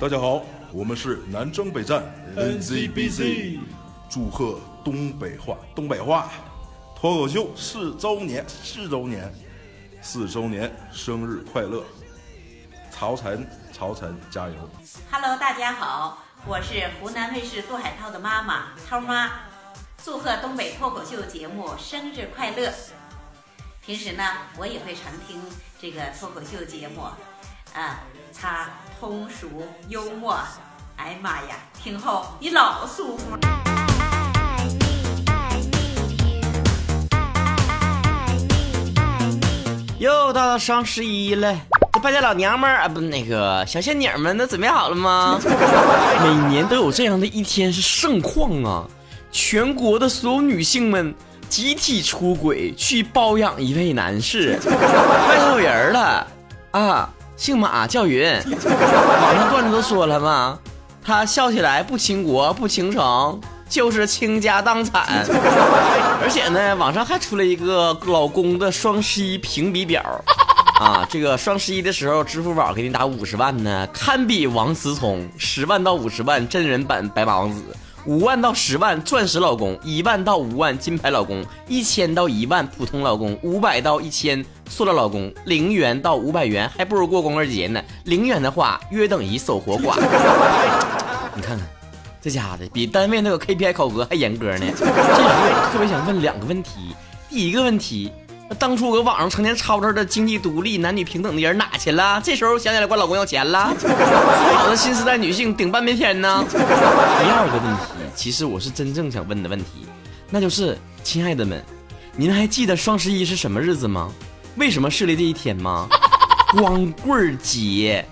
大家好，我们是南征北战 NZBC，祝贺东北话东北话脱口秀四周年四周年四周年生日快乐！曹晨，曹晨加油！Hello，大家好，我是湖南卫视杜海涛的妈妈涛妈，祝贺东北脱口秀节目生日快乐。平时呢，我也会常听这个脱口秀节目，啊，他通俗幽默，哎呀妈呀，听后你老舒服。又到了双十一了，这败家老娘们儿啊，不，那个小仙女们都准备好了吗？每年都有这样的一天是盛况啊，全国的所有女性们集体出轨去包养一位男士，外头有人了啊，姓马叫云，网上段子都说了嘛，他笑起来不倾国不倾城。就是倾家荡产，而且呢，网上还出了一个老公的双十一评比表，啊，这个双十一的时候，支付宝给你打五十万呢，堪比王思聪；十万到五十万真人版白马王子，五万到十万钻石老公，一万到五万金牌老公，一千到一万普通老公，五百到一千塑料老公，零元到五百元还不如过光棍节呢，零元的话约等于守活寡。你看看。这家的比单位那个 KPI 考核还严格呢。这时候我特别想问两个问题：第一个问题，当初搁网上成天吵吵的经济独立、男女平等的人哪去了？这时候想起来管老公要钱了？说好的新时代女性顶半边天呢？第二个问题，其实我是真正想问的问题，那就是亲爱的们，您还记得双十一是什么日子吗？为什么设立这一天吗？光棍节。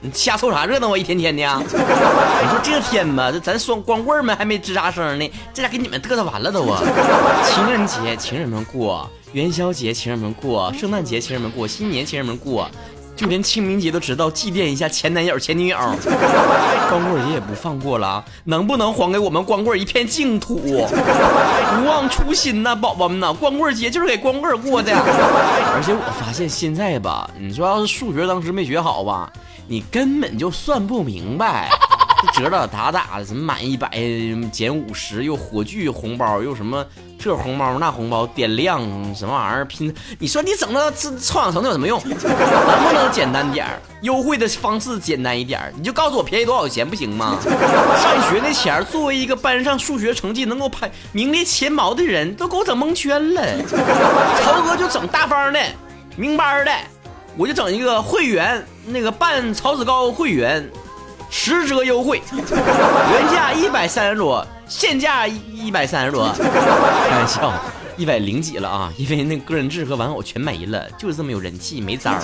你瞎凑啥热闹啊！一天天的，你说这天吧，这咱双光棍们还没吱啥声呢，这家给你们嘚瑟完了都啊！情人节情人们过，元宵节情人们过，圣诞节情人们过，新年情人们过，就连清明节都知道祭奠一下前男友前女友。光棍节也不放过了，能不能还给我们光棍一片净土？不忘初心呐，宝宝们呐！光棍节就是给光棍过的。而且我发现现在吧，你说要是数学当时没学好吧？你根本就算不明白，这折了打打的，什么满一百减五十，又火炬红包，又什么这红包那红包，点亮什么玩意儿拼？你说你整那这臭氧层有什么用？能不能简单点儿？优惠的方式简单一点儿你就告诉我便宜多少钱不行吗？上学那前作为一个班上数学成绩能够排名列前茅的人，都给我整蒙圈了。曹哥就整大方的，明班的。我就整一个会员，那个办曹子高会员，十折优惠，原价一百三十多，现价一百三十多，开玩笑，一百零几了啊！因为那个人质和玩偶全没了，就是这么有人气，没招儿。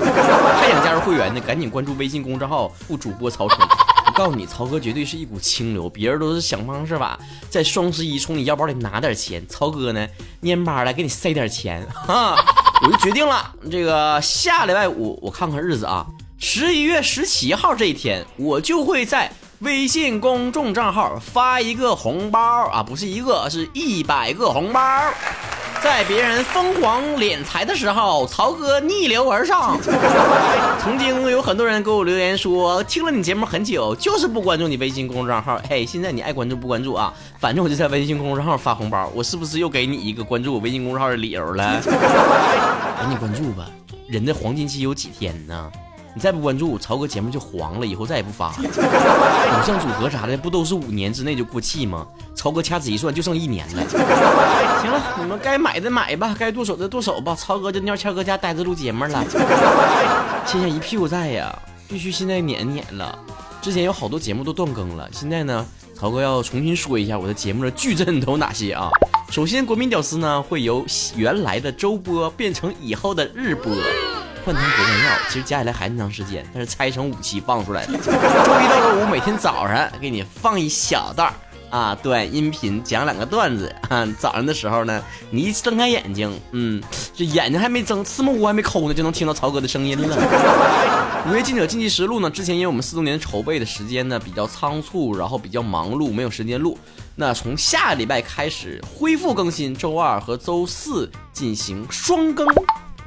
还想加入会员的，赶紧关注微信公众号“副主播曹冲”。我告诉你，曹哥绝对是一股清流，别人都是想方设法在双十一从你腰包里拿点钱，曹哥呢，蔫巴来给你塞点钱，哈。我就决定了，这个下礼拜五我看看日子啊，十一月十七号这一天，我就会在微信公众账号发一个红包啊，不是一个，是一百个红包。在别人疯狂敛财的时候，曹哥逆流而上。曾经有很多人给我留言说，听了你节目很久，就是不关注你微信公众账号。嘿，现在你爱关注不关注啊？反正我就在微信公众号发红包，我是不是又给你一个关注我微信公众号的理由了？赶紧关注吧，人的黄金期有几天呢？你再不关注，曹哥节目就黄了，以后再也不发。偶像组合啥的，不都是五年之内就过气吗？曹哥掐指一算，就剩一年了。行了，你们该买的买吧，该剁手的剁手吧。曹哥就尿谦哥家待着录节目了，欠下一屁股债呀，必须现在撵撵了。之前有好多节目都断更了，现在呢，曹哥要重新说一下我的节目的矩阵都有哪些啊？首先，国民屌丝呢会由原来的周播变成以后的日播。换汤不换药，其实加起来还那么长时间，但是拆成五期放出来的。周一到周五每天早上给你放一小段啊，短音频讲两个段子啊。早上的时候呢，你一睁开眼睛，嗯，这眼睛还没睁，四目湖还没抠呢，就能听到曹哥的声音了。五月记者竞技实录呢，之前因为我们四周年筹备的时间呢比较仓促，然后比较忙碌，没有时间录。那从下个礼拜开始恢复更新，周二和周四进行双更。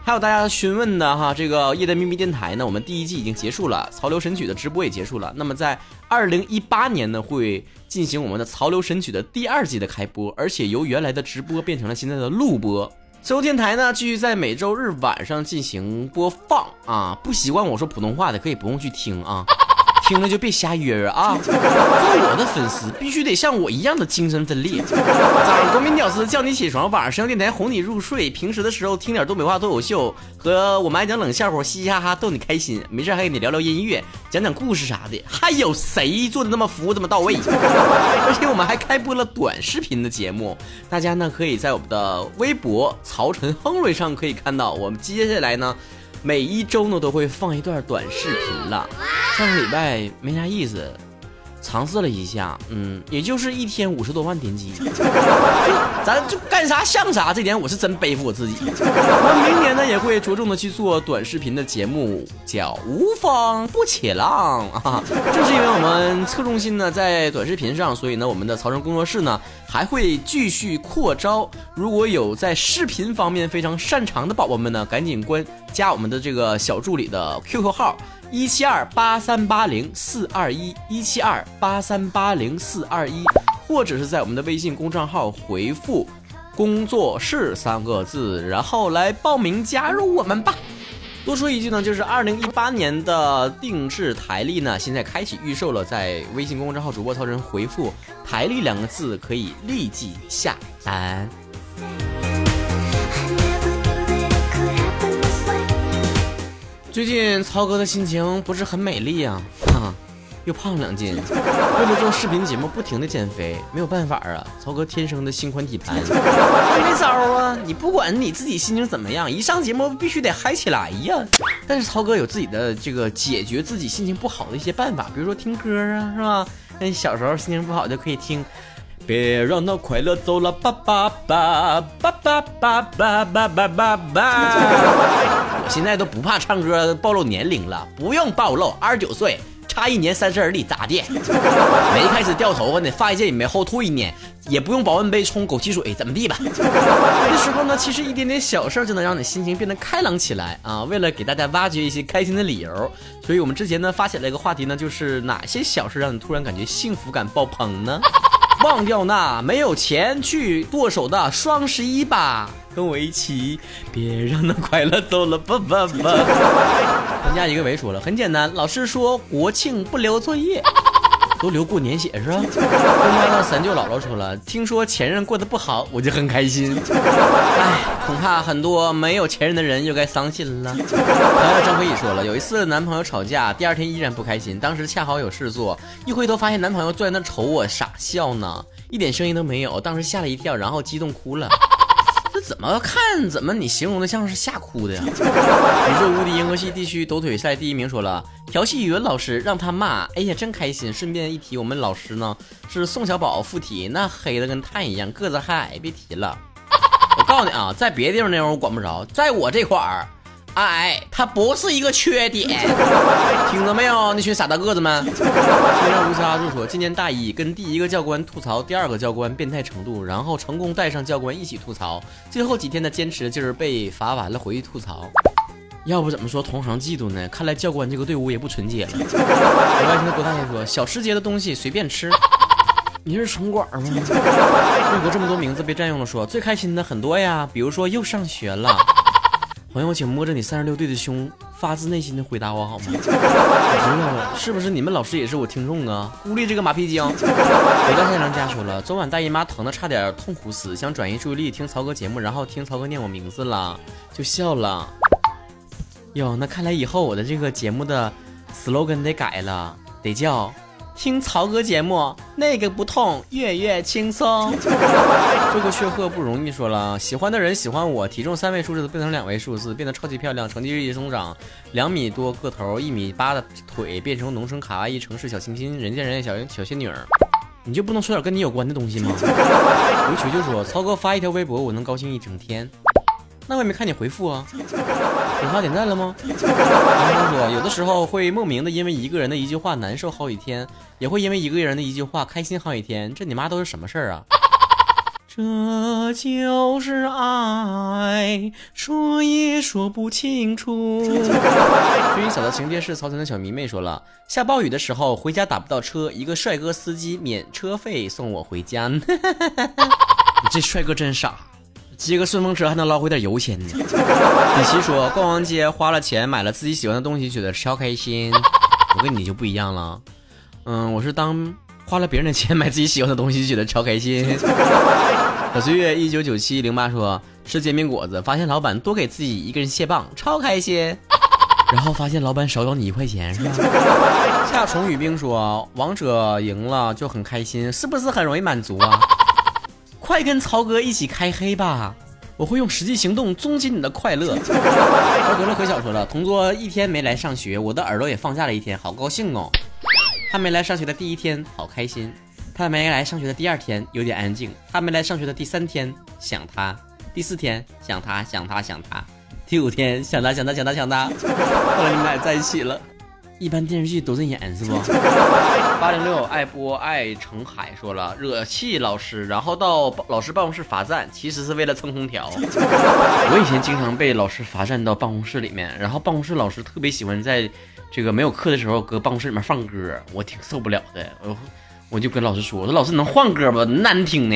还有大家询问的哈，这个夜的秘密电台呢，我们第一季已经结束了，潮流神曲的直播也结束了。那么在二零一八年呢，会进行我们的潮流神曲的第二季的开播，而且由原来的直播变成了现在的录播。自由电台呢，继续在每周日晚上进行播放啊。不习惯我说普通话的，可以不用去听啊。听了就别瞎约约啊！做我的粉丝必须得像我一样的精神分裂。早上国民屌丝叫你起床，晚上声电台哄你入睡。平时的时候听点东北话脱口秀，和我们爱讲冷笑话，嘻嘻哈哈逗你开心。没事还跟你聊聊音乐，讲讲故事啥的。还有谁做的那么服务这么到位？而且我们还开播了短视频的节目，大家呢可以在我们的微博曹晨亨瑞上可以看到。我们接下来呢。每一周呢都会放一段短视频了，上个礼拜没啥意思，尝试了一下，嗯，也就是一天五十多万点击，就咱就干啥像啥，这点我是真背负我自己。那明年呢也会着重的去做短视频的节目，叫无风不起浪啊。正是因为我们侧重心呢在短视频上，所以呢我们的曹仁工作室呢还会继续扩招。如果有在视频方面非常擅长的宝宝们呢，赶紧关。加我们的这个小助理的 QQ 号一七二八三八零四二一一七二八三八零四二一，或者是在我们的微信公众号回复“工作室”三个字，然后来报名加入我们吧。多说一句呢，就是二零一八年的定制台历呢，现在开启预售了，在微信公众号主播曹晨回复“台历”两个字，可以立即下单。最近曹哥的心情不是很美丽啊，啊，又胖了两斤。为了做视频节目，不停的减肥，没有办法啊。曹哥天生的心宽体盘，没招啊。你不管你自己心情怎么样，一上节目必须得嗨起来呀。但是曹哥有自己的这个解决自己心情不好的一些办法，比如说听歌啊，是吧？那小时候心情不好就可以听。别让那快乐走了，吧吧吧吧吧吧吧吧吧吧吧。我现在都不怕唱歌暴露年龄了，不用暴露，二十九岁，差一年三十而立，咋的？没开始掉头发呢，发际线也没后退呢，也不用保温杯冲枸杞水，怎么地吧？有的时候呢，其实一点点小事就能让你心情变得开朗起来啊。为了给大家挖掘一些开心的理由，所以我们之前呢发起了一个话题呢，就是哪些小事让你突然感觉幸福感爆棚呢？忘掉那没有钱去剁手的双十一吧，跟我一起，别让那快乐走了吧吧吧。人家一个维说了，很简单，老师说国庆不留作业。都留过年血是吧？我妈的三舅姥姥说了，听说前任过得不好，我就很开心。哎，恐怕很多没有前任的人又该伤心了。然后张飞宇说了，有一次男朋友吵架，第二天依然不开心，当时恰好有事做，一回头发现男朋友坐在那瞅我傻笑呢，一点声音都没有，当时吓了一跳，然后激动哭了。怎么看？怎么你形容的像是吓哭的呀？宇宙无敌银河系地区抖腿赛第一名说了，调戏语文老师让他骂，哎呀真开心。顺便一提，我们老师呢是宋小宝附体，那黑的跟炭一样，个子还矮，别提了。我告诉你啊，在别的地方那我管不着，在我这块儿。矮，它不是一个缺点，听到没有，那群傻大个子们？天上无沙就说，今年大一跟第一个教官吐槽第二个教官变态程度，然后成功带上教官一起吐槽，最后几天的坚持就是被罚完了回去吐槽。要不怎么说同行嫉妒呢？看来教官这个队伍也不纯洁了。我外听郭大爷说，小吃街的东西随便吃。你是城管吗？为何这么多名字被占用了？说最开心的很多呀，比如说又上学了。朋友，请摸着你三十六对的胸，发自内心的回答我好吗？我知道了，是不是你们老师也是我听众啊？孤立这个马屁精。回到太郎家说了，昨晚大姨妈疼的差点痛苦死，想转移注意力听曹哥节目，然后听曹哥念我名字了，就笑了。哟，那看来以后我的这个节目的 slogan 得改了，得叫。听曹哥节目，那个不痛，月月轻松。这个血鹤不容易，说了，喜欢的人喜欢我，体重三位数字变成两位数字，变得超级漂亮，成绩日益增长，两米多个头，一米八的腿，变成农村卡哇伊城市小清新，人见人爱小小仙女儿。你就不能说点跟你有关的东西吗？刘球就说，曹哥发一条微博，我能高兴一整天。那我也没看你回复啊，点发点赞了吗？杨峰说，有的时候会莫名的因为一个人的一句话难受好几天，也会因为一个人的一句话开心好几天。这你妈都是什么事儿啊？这就是爱，说也说不清楚。追嫂的情节是曹晨的小迷妹说了，下暴雨的时候回家打不到车，一个帅哥司机免车费送我回家。你这帅哥真傻，接个顺风车还能捞回点油钱呢。李琦说，逛完街花了钱买了自己喜欢的东西，觉得超开心。我跟你就不一样了，嗯，我是当。花了别人的钱买自己喜欢的东西，就觉得超开心。小岁月一九九七零八说吃煎饼果子，发现老板多给自己一个人蟹棒，超开心。然后发现老板少找你一块钱，是吧？夏虫雨冰说王者赢了就很开心，是不是很容易满足啊？快跟曹哥一起开黑吧，我会用实际行动终结你的快乐。曹格乐可小说了，同桌一天没来上学，我的耳朵也放假了一天，好高兴哦。他没来上学的第一天，好开心；他没来上学的第二天，有点安静；他没来上学的第三天，想他；第四天，想他，想他，想他；第五天，想他，想他，想他，想他。后来你们俩在一起了。一般电视剧都这演是不？八零六爱播爱成海说了，惹气老师，然后到老师办公室罚站，其实是为了蹭空调。我以前经常被老师罚站到办公室里面，然后办公室老师特别喜欢在。这个没有课的时候，搁办公室里面放歌，我挺受不了的。我我就跟老师说：“我说老师能换歌不？难听呢。”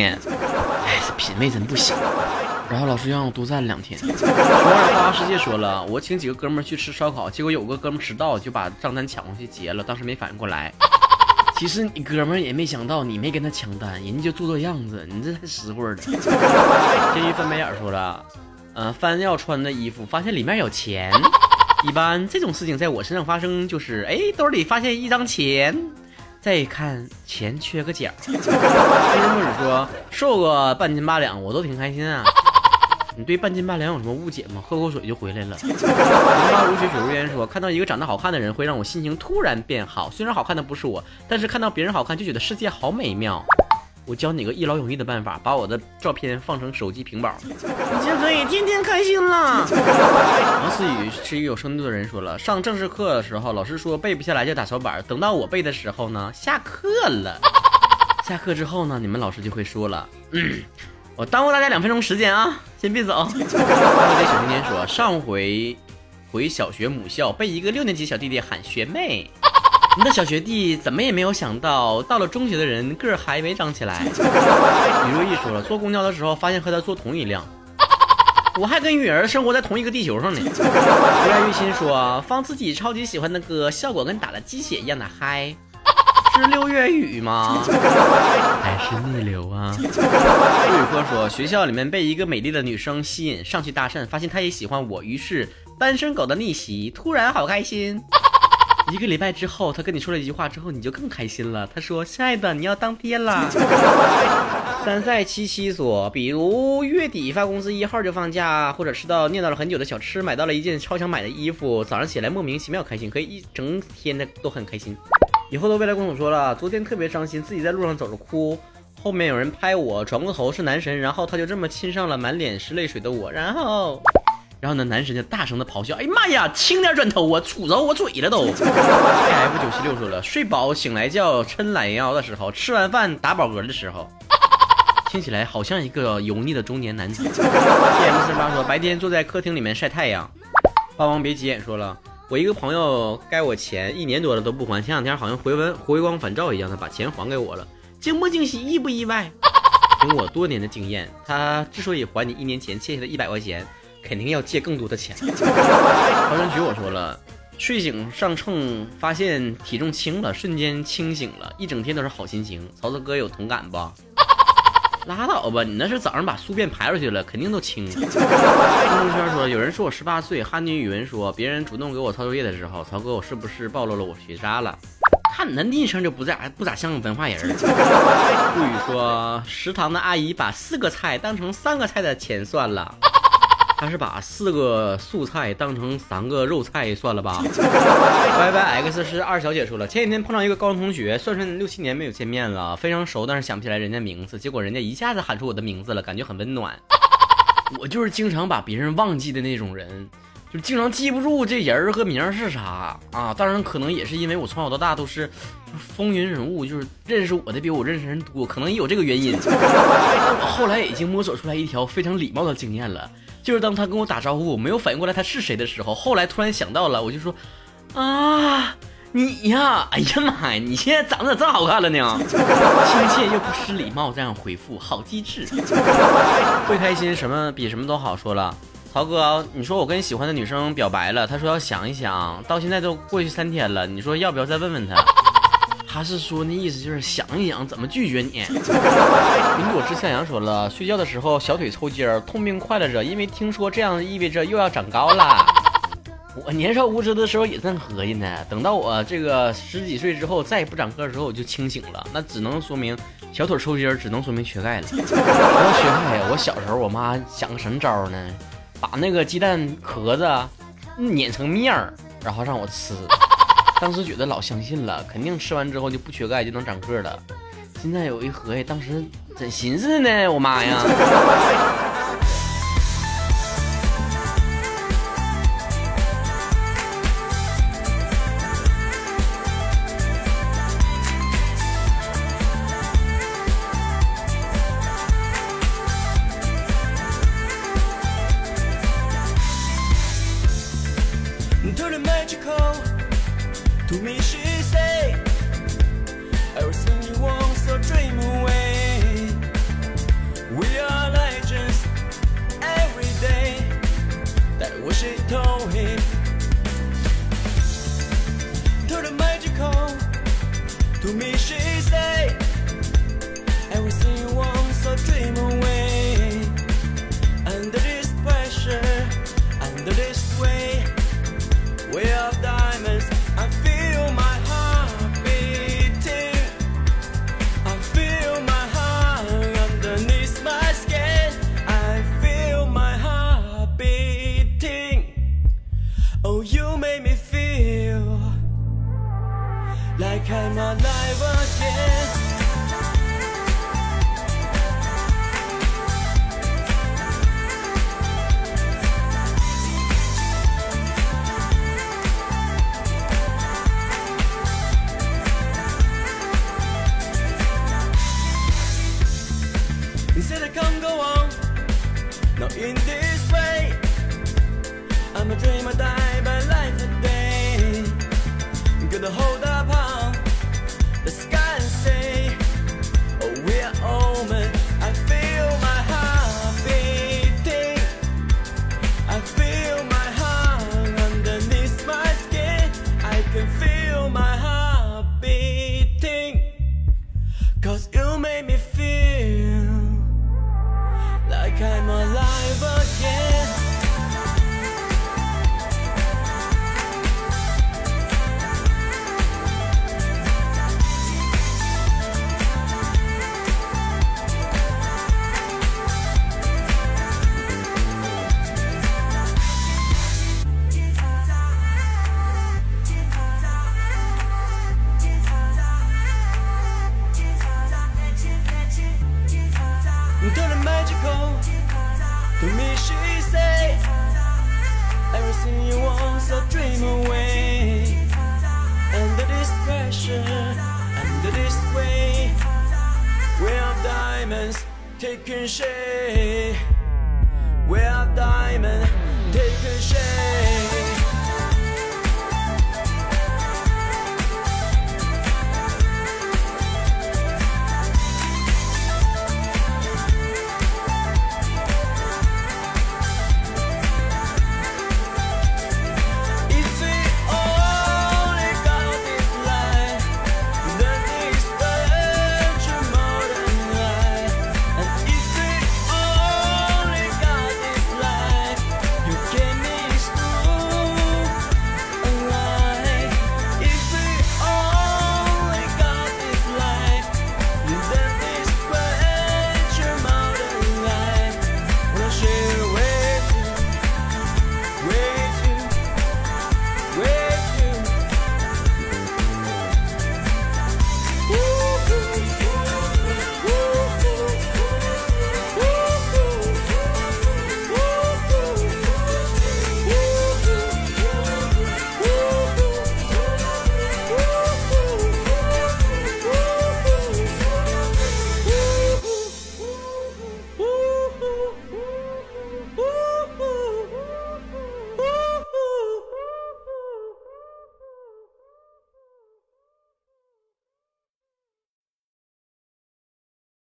哎，这品味真不行。然后老师让我多站两天。熊二花花世界说了，我请几个哥们去吃烧烤，结果有个哥们迟到，就把账单抢过去结了，当时没反应过来。其实你哥们也没想到你没跟他抢单，人家就做做样子，你这太实惠了。监狱翻白眼说了，嗯，翻要穿的衣服，发现里面有钱。一般这种事情在我身上发生，就是哎，兜里发现一张钱，再看钱缺个角。金木子说瘦个半斤八两，我都挺开心啊。你对半斤八两有什么误解吗？喝口水就回来了。如雪雪如烟说，看到一个长得好看的人，会让我心情突然变好。虽然好看的不是我，但是看到别人好看，就觉得世界好美妙。我教你个一劳永逸的办法，把我的照片放成手机屏保，你就可以天天开心了。王思雨是一个有深度的人，说了，上正式课的时候，老师说背不下来就打小板，等到我背的时候呢，下课了。下课之后呢，你们老师就会说了，嗯，我耽误大家两分钟时间啊，先别走。对小甜甜说，上回回小学母校，被一个六年级小弟弟喊学妹。你的小学弟怎么也没有想到，到了中学的人个儿还没长起来。李若意说了，坐公交的时候发现和他坐同一辆，我还跟雨儿生活在同一个地球上呢。不爱玉心说，放自己超级喜欢的歌，效果跟打了鸡血一样的嗨。是六月雨吗？还是逆流啊？陆宇科说，学校里面被一个美丽的女生吸引，上去搭讪，发现她也喜欢我，于是单身狗的逆袭，突然好开心。一个礼拜之后，他跟你说了一句话之后，你就更开心了。他说：“亲爱的，你要当爹了。”三赛七七所，比如月底发工资一号就放假，或者吃到念叨了很久的小吃，买到了一件超想买的衣服，早上起来莫名其妙开心，可以一整天的都很开心。以后的未来公主说了，昨天特别伤心，自己在路上走着哭，后面有人拍我，转过头是男神，然后他就这么亲上了满脸是泪水的我，然后。然后呢，男神就大声的咆哮：“哎呀妈呀，轻点转头啊，杵着我嘴了都。”F 九七六说了：“睡饱醒来觉，抻懒腰的时候，吃完饭打饱嗝的时候，听起来好像一个油腻的中年男子。”PM 四八说：“白天坐在客厅里面晒太阳。”霸王别急眼说了：“我一个朋友该我钱一年多了都不还，前两天好像回文回光返照一样的把钱还给我了，惊不惊喜，意不意外？凭我多年的经验，他之所以还你一年前欠下的一百块钱。”肯定要借更多的钱。曹山菊我说了，睡醒上秤发现体重轻了，瞬间清醒了，一整天都是好心情。曹子哥有同感不？拉倒吧，你那是早上把宿便排出去了，肯定都清了。朋友圈说，有人说我十八岁。汉军语文说，别人主动给我抄作业的时候，曹哥我是不是暴露了我学渣了？看你那昵称就不咋不咋像文化人。顾宇说，食堂的阿姨把四个菜当成三个菜的钱算了。他是把四个素菜当成三个肉菜算了吧。Y Y X 是二小姐说了，前几天碰到一个高中同学，算算六七年没有见面了，非常熟，但是想不起来人家名字，结果人家一下子喊出我的名字了，感觉很温暖。我就是经常把别人忘记的那种人。就经常记不住这人儿和名儿是啥啊。当然，可能也是因为我从小到大都是风云人物，就是认识我的比我认识人多，可能也有这个原因。我 后来已经摸索出来一条非常礼貌的经验了，就是当他跟我打招呼，我没有反应过来他是谁的时候，后来突然想到了，我就说啊。你呀，哎呀妈呀，你现在长得咋这好看了呢？亲切又不失礼貌，这样回复，好机智。会开心什么比什么都好。说了，曹哥，你说我跟喜欢的女生表白了，她说要想一想，到现在都过去三天了，你说要不要再问问他？他是说那意思就是想一想怎么拒绝你。云朵之向阳说了，睡觉的时候小腿抽筋儿，痛并快乐着，因为听说这样意味着又要长高了。我年少无知的时候也这么合计呢，等到我这个十几岁之后再也不长个的时候，我就清醒了。那只能说明小腿抽筋儿，只能说明缺钙了。说缺钙呀，我小时候我妈想个什么招呢？把那个鸡蛋壳子碾成面儿，然后让我吃。当时觉得老相信了，肯定吃完之后就不缺钙，就能长个了。现在有一合计，当时怎寻思呢？我妈呀开满来花田